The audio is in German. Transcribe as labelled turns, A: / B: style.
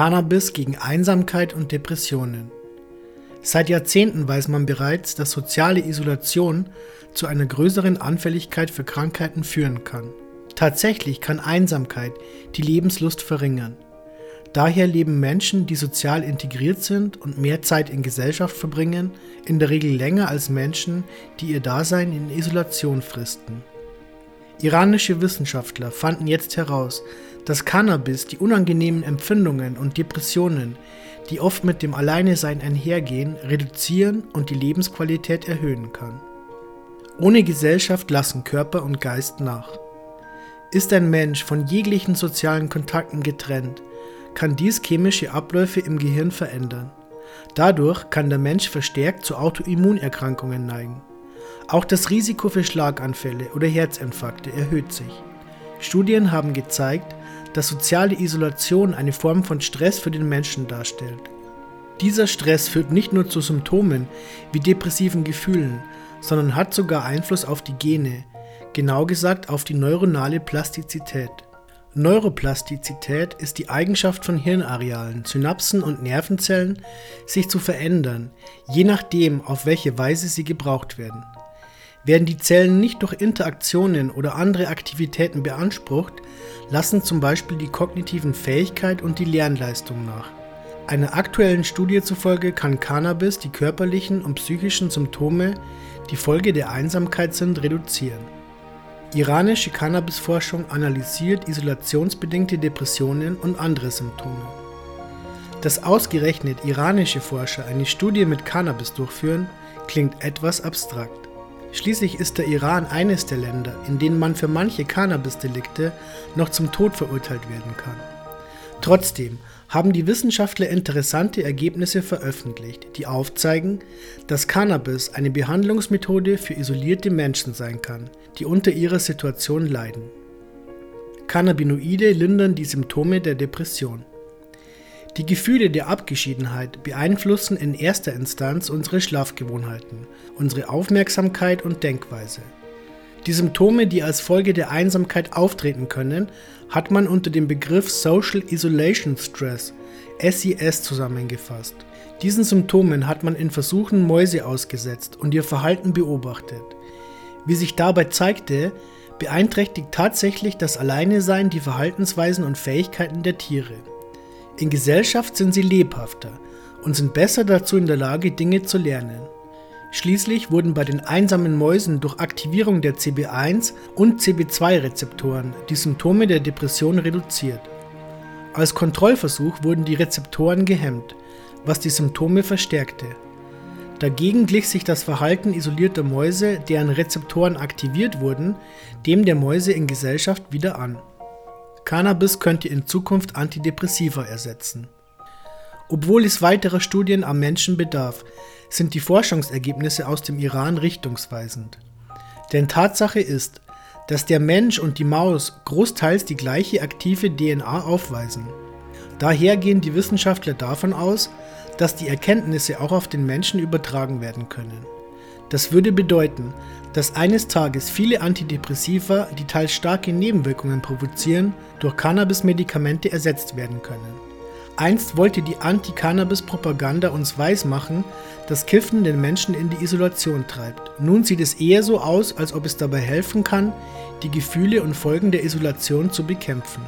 A: Cannabis gegen Einsamkeit und Depressionen. Seit Jahrzehnten weiß man bereits, dass soziale Isolation zu einer größeren Anfälligkeit für Krankheiten führen kann. Tatsächlich kann Einsamkeit die Lebenslust verringern. Daher leben Menschen, die sozial integriert sind und mehr Zeit in Gesellschaft verbringen, in der Regel länger als Menschen, die ihr Dasein in Isolation fristen. Iranische Wissenschaftler fanden jetzt heraus, dass Cannabis die unangenehmen Empfindungen und Depressionen, die oft mit dem Alleinesein einhergehen, reduzieren und die Lebensqualität erhöhen kann. Ohne Gesellschaft lassen Körper und Geist nach. Ist ein Mensch von jeglichen sozialen Kontakten getrennt, kann dies chemische Abläufe im Gehirn verändern. Dadurch kann der Mensch verstärkt zu Autoimmunerkrankungen neigen. Auch das Risiko für Schlaganfälle oder Herzinfarkte erhöht sich. Studien haben gezeigt, dass soziale Isolation eine Form von Stress für den Menschen darstellt. Dieser Stress führt nicht nur zu Symptomen wie depressiven Gefühlen, sondern hat sogar Einfluss auf die Gene, genau gesagt auf die neuronale Plastizität. Neuroplastizität ist die Eigenschaft von Hirnarealen, Synapsen und Nervenzellen, sich zu verändern, je nachdem, auf welche Weise sie gebraucht werden. Werden die Zellen nicht durch Interaktionen oder andere Aktivitäten beansprucht, lassen zum Beispiel die kognitiven Fähigkeit und die Lernleistung nach. Einer aktuellen Studie zufolge kann Cannabis die körperlichen und psychischen Symptome, die Folge der Einsamkeit sind, reduzieren. Iranische Cannabisforschung analysiert isolationsbedingte Depressionen und andere Symptome. Dass ausgerechnet iranische Forscher eine Studie mit Cannabis durchführen, klingt etwas abstrakt. Schließlich ist der Iran eines der Länder, in denen man für manche Cannabis-Delikte noch zum Tod verurteilt werden kann. Trotzdem haben die Wissenschaftler interessante Ergebnisse veröffentlicht, die aufzeigen, dass Cannabis eine Behandlungsmethode für isolierte Menschen sein kann, die unter ihrer Situation leiden. Cannabinoide lindern die Symptome der Depression. Die Gefühle der Abgeschiedenheit beeinflussen in erster Instanz unsere Schlafgewohnheiten, unsere Aufmerksamkeit und Denkweise. Die Symptome, die als Folge der Einsamkeit auftreten können, hat man unter dem Begriff Social Isolation Stress SIS zusammengefasst. Diesen Symptomen hat man in Versuchen Mäuse ausgesetzt und ihr Verhalten beobachtet. Wie sich dabei zeigte, beeinträchtigt tatsächlich das Alleinesein die Verhaltensweisen und Fähigkeiten der Tiere. In Gesellschaft sind sie lebhafter und sind besser dazu in der Lage, Dinge zu lernen. Schließlich wurden bei den einsamen Mäusen durch Aktivierung der CB1 und CB2-Rezeptoren die Symptome der Depression reduziert. Als Kontrollversuch wurden die Rezeptoren gehemmt, was die Symptome verstärkte. Dagegen glich sich das Verhalten isolierter Mäuse, deren Rezeptoren aktiviert wurden, dem der Mäuse in Gesellschaft wieder an. Cannabis könnte in Zukunft Antidepressiva ersetzen. Obwohl es weiterer Studien am Menschen bedarf, sind die Forschungsergebnisse aus dem Iran richtungsweisend. Denn Tatsache ist, dass der Mensch und die Maus großteils die gleiche aktive DNA aufweisen. Daher gehen die Wissenschaftler davon aus, dass die Erkenntnisse auch auf den Menschen übertragen werden können. Das würde bedeuten, dass eines Tages viele Antidepressiva, die teils starke Nebenwirkungen provozieren, durch Cannabis-Medikamente ersetzt werden können. Einst wollte die Anti-Cannabis-Propaganda uns weismachen, dass Kiffen den Menschen in die Isolation treibt. Nun sieht es eher so aus, als ob es dabei helfen kann, die Gefühle und Folgen der Isolation zu bekämpfen.